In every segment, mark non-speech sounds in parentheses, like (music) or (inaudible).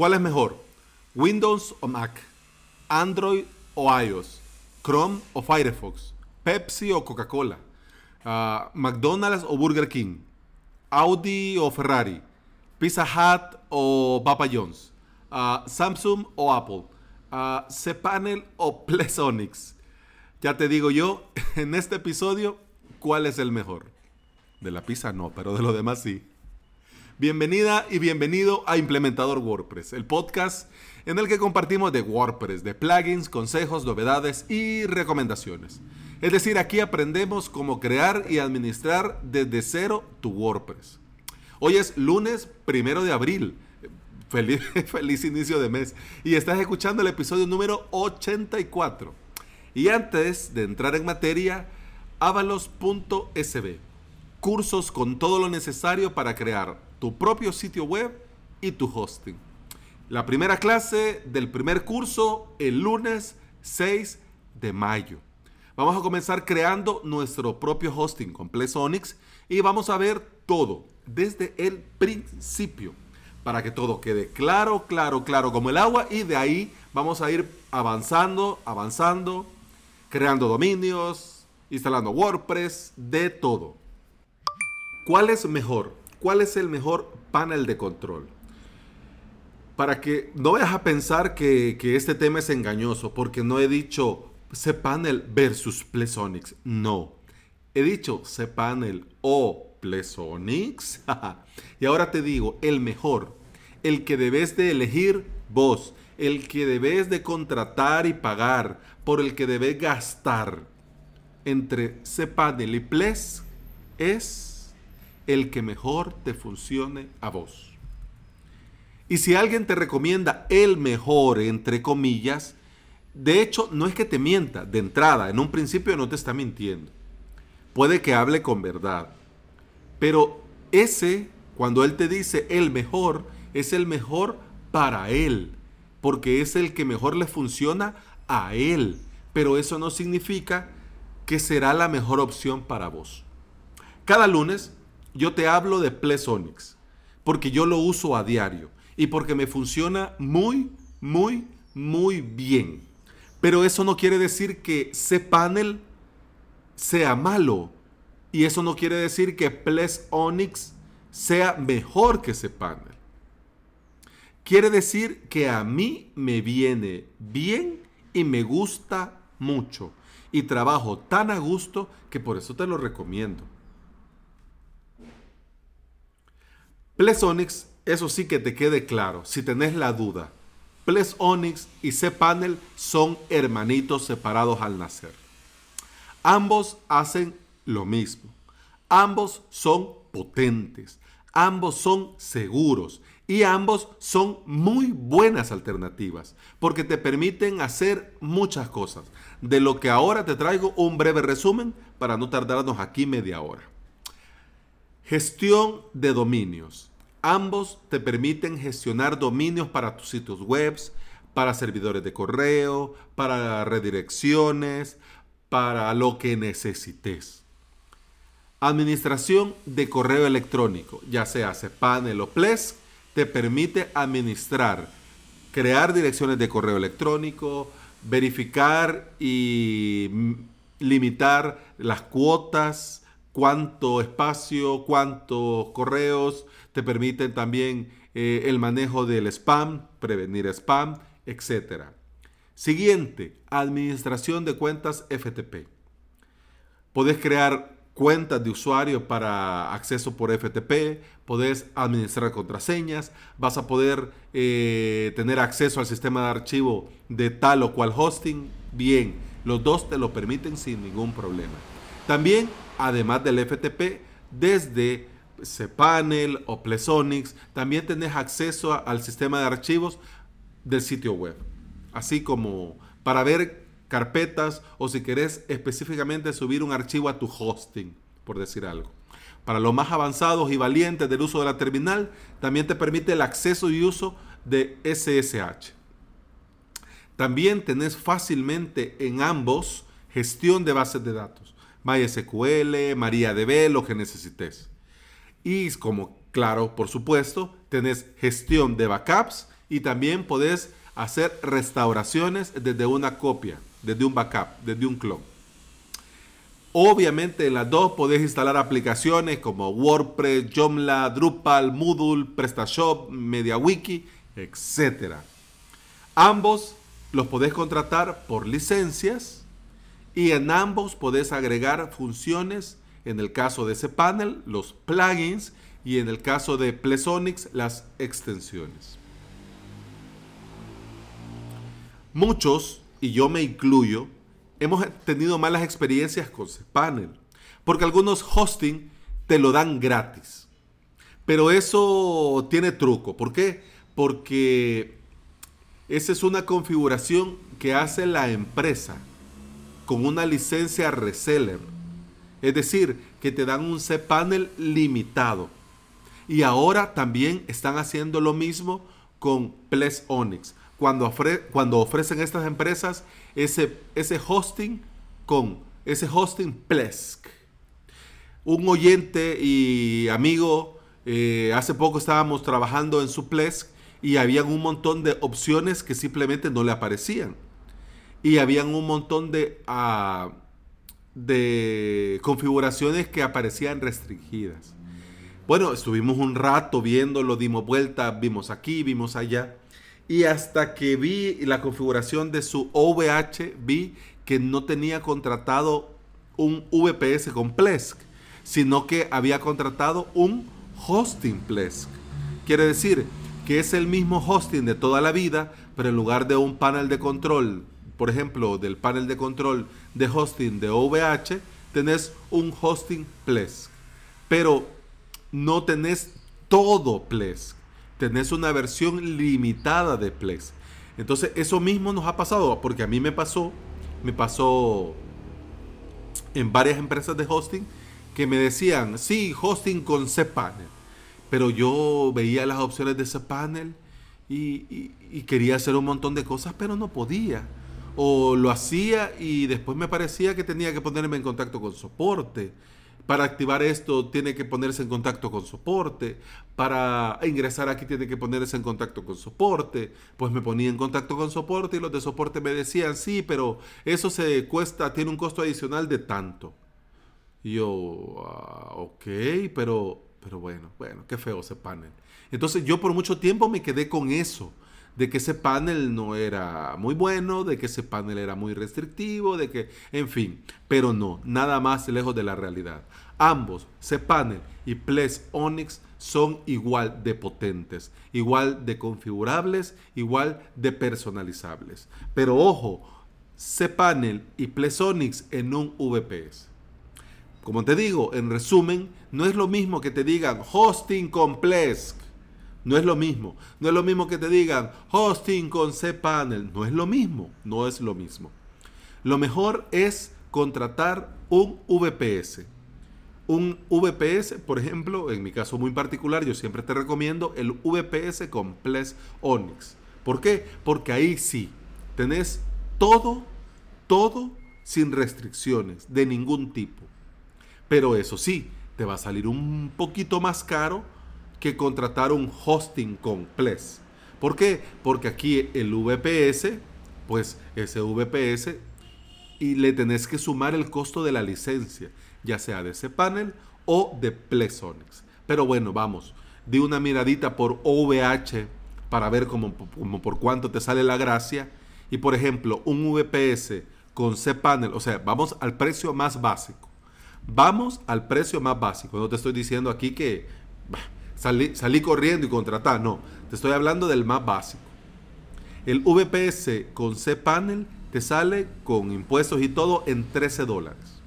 ¿Cuál es mejor? ¿Windows o Mac? ¿Android o iOS? ¿Chrome o Firefox? ¿Pepsi o Coca-Cola? Ah, ¿McDonald's o Burger King? ¿Audi o Ferrari? ¿Pizza Hut o Papa John's? Ah, ¿Samsung o Apple? Uh, ¿Cpanel o (laughs) Plesonics? Ya te digo yo, (laughs) en este episodio, ¿cuál es el mejor? De la pizza no, pero de lo demás sí. Bienvenida y bienvenido a Implementador WordPress, el podcast en el que compartimos de WordPress, de plugins, consejos, novedades y recomendaciones. Es decir, aquí aprendemos cómo crear y administrar desde cero tu WordPress. Hoy es lunes primero de abril. (laughs) Feliz, feliz inicio de mes. Y estás escuchando el episodio número 84. Y antes de entrar en materia, avalos.sb. Cursos con todo lo necesario para crear tu propio sitio web y tu hosting. La primera clase del primer curso el lunes 6 de mayo. Vamos a comenzar creando nuestro propio hosting con Plesonics y vamos a ver todo desde el principio para que todo quede claro, claro, claro como el agua y de ahí vamos a ir avanzando, avanzando, creando dominios, instalando WordPress, de todo. ¿Cuál es mejor? ¿Cuál es el mejor panel de control? Para que no vayas a pensar que, este tema es engañoso, porque no he dicho cPanel versus Plesonics. No. He dicho cPanel o Plesonics. (laughs) y ahora te digo, el mejor, el que debes de elegir vos, el que debes de contratar y pagar, por el que debes gastar entre cPanel y Ples es el que mejor te funcione a vos. Y si alguien te recomienda el mejor, entre comillas, de hecho no es que te mienta de entrada, en un principio no te está mintiendo. Puede que hable con verdad. Pero ese, cuando él te dice el mejor, es el mejor para él, porque es el que mejor le funciona a él. Pero eso no significa que será la mejor opción para vos. Cada lunes yo te hablo de Plesonics porque yo lo uso a diario y porque me funciona muy, muy, muy bien. Pero eso no quiere decir que cPanel sea malo. Y eso no quiere decir que Plesonics sea mejor que cPanel. Quiere decir que a mí me viene bien y me gusta mucho. Y trabajo tan a gusto que por eso te lo recomiendo. Plesonics, eso sí que te quede claro, si tenés la duda. Plesonics y cPanel son hermanitos separados al nacer. Ambos hacen lo mismo. Ambos son potentes. Ambos son seguros. Y ambos son muy buenas alternativas porque te permiten hacer muchas cosas. De lo que ahora te traigo un breve resumen para no tardarnos aquí media hora. Gestión de dominios. Ambos te permiten gestionar dominios para tus sitios web, para servidores de correo, para redirecciones, para lo que necesites. Administración de correo electrónico, ya sea cPanel o Plesk, te permite administrar, crear direcciones de correo electrónico, verificar y limitar las cuotas, cuánto espacio, cuántos correos, te permiten también eh, el manejo del spam, prevenir spam, etc. Siguiente, administración de cuentas FTP. Podés crear cuentas de usuario para acceso por FTP, podés administrar contraseñas, vas a poder eh, tener acceso al sistema de archivo de tal o cual hosting. Bien, los dos te lo permiten sin ningún problema. También, además del FTP, desde cPanel o Plesonics, también tenés acceso al sistema de archivos del sitio web. Así como para ver carpetas o si querés específicamente subir un archivo a tu hosting, por decir algo. Para los más avanzados y valientes del uso de la terminal, también te permite el acceso y uso de SSH. También tenés fácilmente en ambos gestión de bases de datos. MySQL, MariaDB, lo que necesites. Y como claro, por supuesto, tenés gestión de backups y también podés hacer restauraciones desde una copia, desde un backup, desde un clon. Obviamente en las dos podés instalar aplicaciones como WordPress, Joomla, Drupal, Moodle, PrestaShop, MediaWiki, etc. Ambos los podés contratar por licencias y en ambos podés agregar funciones, en el caso de ese panel, los plugins y en el caso de Plesonics, las extensiones. Muchos, y yo me incluyo, hemos tenido malas experiencias con cPanel, porque algunos hosting te lo dan gratis. Pero eso tiene truco. ¿Por qué? Porque esa es una configuración que hace la empresa con una licencia reseller. Es decir, que te dan un cPanel limitado. Y ahora también están haciendo lo mismo con Ples Onyx. Cuando, cuando ofrecen estas empresas ese, ese hosting con ese hosting Plesk. Un oyente y amigo, eh, hace poco estábamos trabajando en su Plesk y habían un montón de opciones que simplemente no le aparecían. Y habían un montón de, ah, de configuraciones que aparecían restringidas. Bueno, estuvimos un rato viéndolo, dimos vuelta, vimos aquí, vimos allá. Y hasta que vi la configuración de su OVH, vi que no tenía contratado un VPS con Plesk, sino que había contratado un hosting Plesk. Quiere decir que es el mismo hosting de toda la vida, pero en lugar de un panel de control, por ejemplo, del panel de control de hosting de OVH, tenés un hosting Plesk. Pero no tenés todo Plesk tenés una versión limitada de Plex. Entonces, eso mismo nos ha pasado, porque a mí me pasó, me pasó en varias empresas de hosting que me decían, sí, hosting con cPanel. Pero yo veía las opciones de cPanel y, y quería hacer un montón de cosas, pero no podía. O lo hacía y después me parecía que tenía que ponerme en contacto con soporte para activar esto tiene que ponerse en contacto con soporte. Para ingresar aquí tiene que ponerse en contacto con soporte. Pues me ponía en contacto con soporte y los de soporte me decían, sí, pero eso se cuesta, tiene un costo adicional de tanto. Y yo, ah, ok, pero, pero bueno, bueno, qué feo ese panel. Entonces yo por mucho tiempo me quedé con eso de que ese panel no era muy bueno, de que ese panel era muy restrictivo, de que, en fin, pero no, nada más lejos de la realidad. Ambos, cPanel y Ples son igual de potentes, igual de configurables, igual de personalizables. Pero ojo, cPanel y Ples Onyx en un VPS. Como te digo, en resumen, no es lo mismo que te digan hosting con no es lo mismo. No es lo mismo que te digan hosting con cPanel. No es lo mismo. No es lo mismo. Lo mejor es contratar un VPS. Un VPS, por ejemplo, en mi caso muy particular, yo siempre te recomiendo el VPS con Ples Onyx. ¿Por qué? Porque ahí sí, tenés todo, todo sin restricciones de ningún tipo. Pero eso sí, te va a salir un poquito más caro que contratar un hosting con Ples. ¿Por qué? Porque aquí el VPS, pues ese VPS, y le tenés que sumar el costo de la licencia, ya sea de ese panel o de Plesonics. Pero bueno, vamos, di una miradita por OVH para ver cómo, por cuánto te sale la gracia. Y por ejemplo, un VPS con cPanel, o sea, vamos al precio más básico. Vamos al precio más básico. No te estoy diciendo aquí que salí, corriendo y contratar. No, te estoy hablando del más básico. El VPS con cPanel te sale con impuestos y todo en 13 dólares.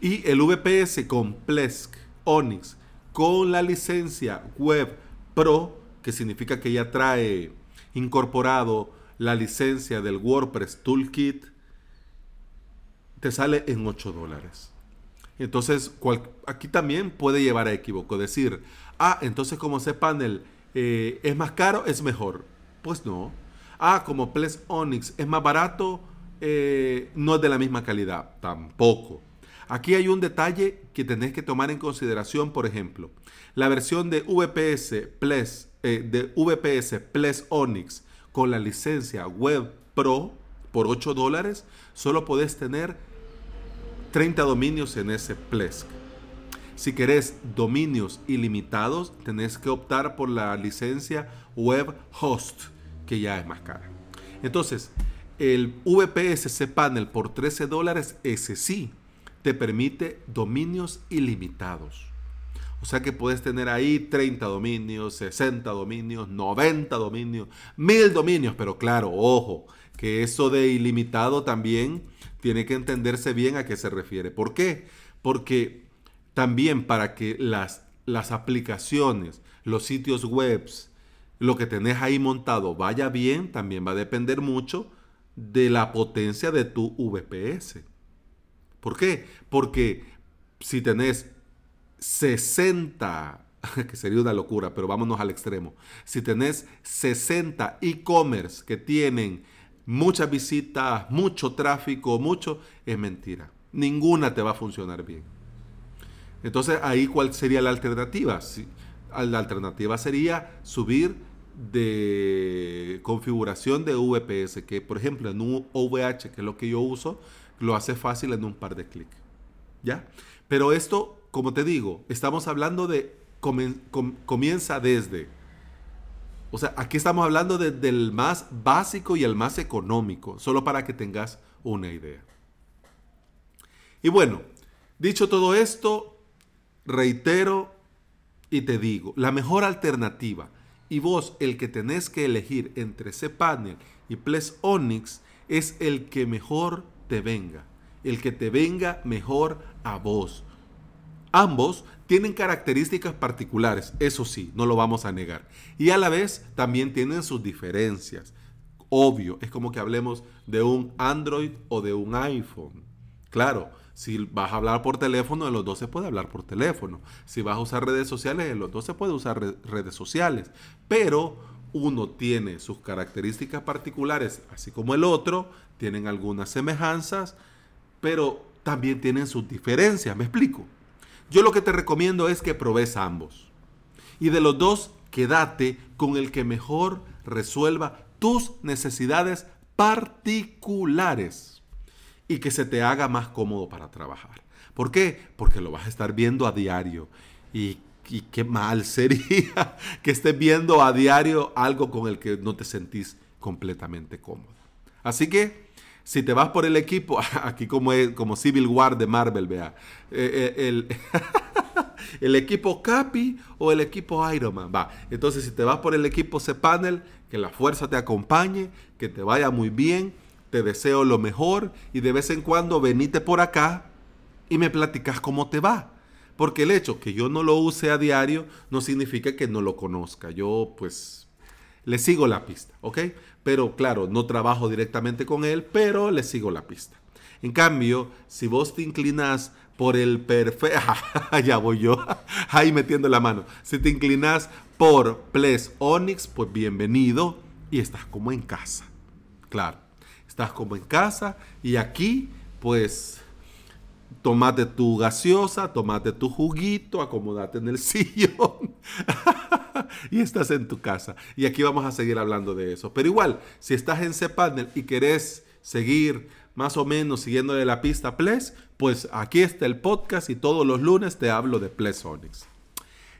Y el VPS con Plesk Onyx con la licencia Web Pro, que significa que ya trae incorporado la licencia del WordPress Toolkit, te sale en 8 dólares. Entonces, aquí también puede llevar a equivoco. Decir, ah, entonces como ese panel eh, es más caro, es mejor. Pues no. Ah, como Ples Onyx es más barato, eh, no es de la misma calidad. Tampoco. Aquí hay un detalle que tenés que tomar en consideración, por ejemplo. La versión de VPS Ples eh, de VPS Plus Onyx con la licencia Web Pro por 8 dólares, solo podés tener 30 dominios en ese Plesk. Si querés dominios ilimitados, tenés que optar por la licencia Web Host, que ya es más cara. Entonces, el VPS cPanel por 13 dólares, ese sí, te permite dominios ilimitados. O sea que puedes tener ahí 30 dominios, 60 dominios, 90 dominios, 1000 dominios, pero claro, ojo, que eso de ilimitado también tiene que entenderse bien a qué se refiere. ¿Por qué? Porque también para que las, las aplicaciones, los sitios web, lo que tenés ahí montado vaya bien, también va a depender mucho de la potencia de tu VPS. ¿Por qué? Porque si tenés 60, (laughs) que sería una locura, pero vámonos al extremo, si tenés 60 e-commerce que tienen muchas visitas, mucho tráfico, mucho, es mentira. Ninguna te va a funcionar bien. Entonces, ahí cuál sería la alternativa? la alternativa sería subir de configuración de VPS, que por ejemplo en un OVH, que es lo que yo uso, lo hace fácil en un par de clics. ¿Ya? Pero esto, como te digo, estamos hablando de comienza desde. O sea, aquí estamos hablando del más básico y el más económico, solo para que tengas una idea. Y bueno, dicho todo esto, reitero y te digo, la mejor alternativa, y vos el que tenés que elegir entre cPanel y Ples Onyx, es el que mejor te venga, el que te venga mejor a vos. Ambos tienen características particulares, eso sí, no lo vamos a negar. Y a la vez también tienen sus diferencias. Obvio, es como que hablemos de un Android o de un iPhone. Claro, si vas a hablar por teléfono, en los dos se puede hablar por teléfono. Si vas a usar redes sociales, en los dos se puede usar redes sociales. Pero uno tiene sus características particulares, así como el otro, tienen algunas semejanzas, pero también tienen sus diferencias. ¿Me explico? Yo lo que te recomiendo es que probes ambos. Y de los dos, quédate con el que mejor resuelva tus necesidades particulares y que se te haga más cómodo para trabajar. ¿Por qué? Porque lo vas a estar viendo a diario. Y, qué mal (laughs) sería que estés viendo a diario algo con el que no te sentís completamente cómodo. Así que, si te vas por el equipo, (laughs) aquí como, es, como Civil War de Marvel, vea, eh, eh, el, (laughs) el, equipo Capi o el equipo Iron Man, va. Entonces, si te vas por el equipo C-Panel, que la fuerza te acompañe, que te vaya muy bien te deseo lo mejor y de vez en cuando venite por acá y me platicas cómo te va. Porque el hecho que yo no lo use a diario no significa que no lo conozca. Yo pues le sigo la pista, ¿ok? Pero claro, no trabajo directamente con él, pero le sigo la pista. En cambio, si vos te inclinas por el perfecto, (laughs) ya voy yo, (laughs) ahí metiendo la mano. Si te inclinas por Ples Onyx, pues bienvenido y estás como en casa. Claro estás como en casa y aquí pues tomate tu gaseosa, tomate tu juguito, acomódate en el (laughs) sillón y estás en tu casa. Y aquí vamos a seguir hablando de eso. Pero igual, si estás en cPanel y querés seguir más o menos siguiéndole la pista Ples, pues aquí está el podcast y todos los lunes te hablo de Ples Onyx.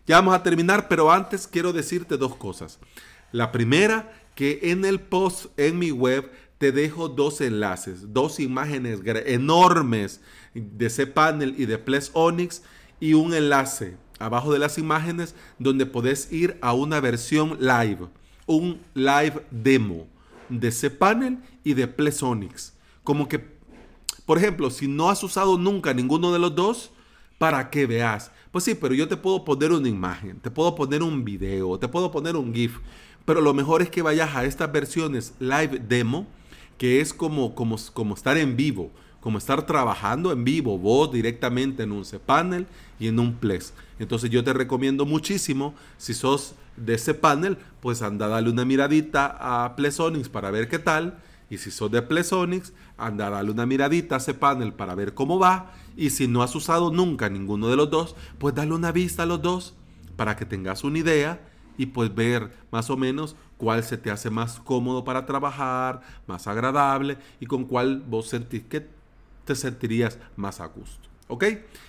Ya vamos a terminar, pero antes quiero decirte dos cosas. La primera, que en el post en mi web te dejo dos enlaces, dos imágenes enormes de cPanel y de Ples Onyx y un enlace abajo de las imágenes donde podés ir a una versión live, un live demo de cPanel y de Ples Onyx. Como que, por ejemplo, si no has usado nunca ninguno de los dos, para que veas. Pues sí, pero yo te puedo poner una imagen, te puedo poner un video, te puedo poner un GIF, pero lo mejor es que vayas a estas versiones live demo que es como, como, como estar en vivo, como estar trabajando en vivo, vos directamente en un cPanel y en un Plex. Entonces yo te recomiendo muchísimo, si sos de ese panel, pues anda a darle una miradita a Plesonics para ver qué tal. Y si sos de Plesonics, anda a darle una miradita a ese panel para ver cómo va. Y si no has usado nunca ninguno de los dos, pues dale una vista a los dos para que tengas una idea y pues ver más o menos cuál se te hace más cómodo para trabajar, más agradable y con cuál vos sentís que te sentirías más a gusto. ¿Ok?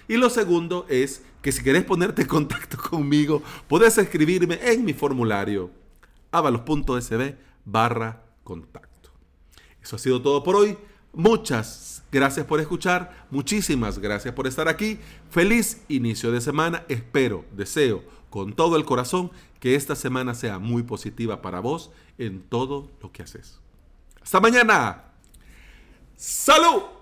Y lo segundo es que si querés ponerte en contacto (laughs) conmigo, puedes escribirme en mi formulario avalos.sb barra contacto. Eso ha sido todo por hoy. Muchas gracias por escuchar, muchísimas gracias por estar aquí. Feliz inicio de semana. Espero, deseo con todo el corazón que esta semana sea muy positiva para vos en todo lo que haces. Hasta mañana. ¡Salud!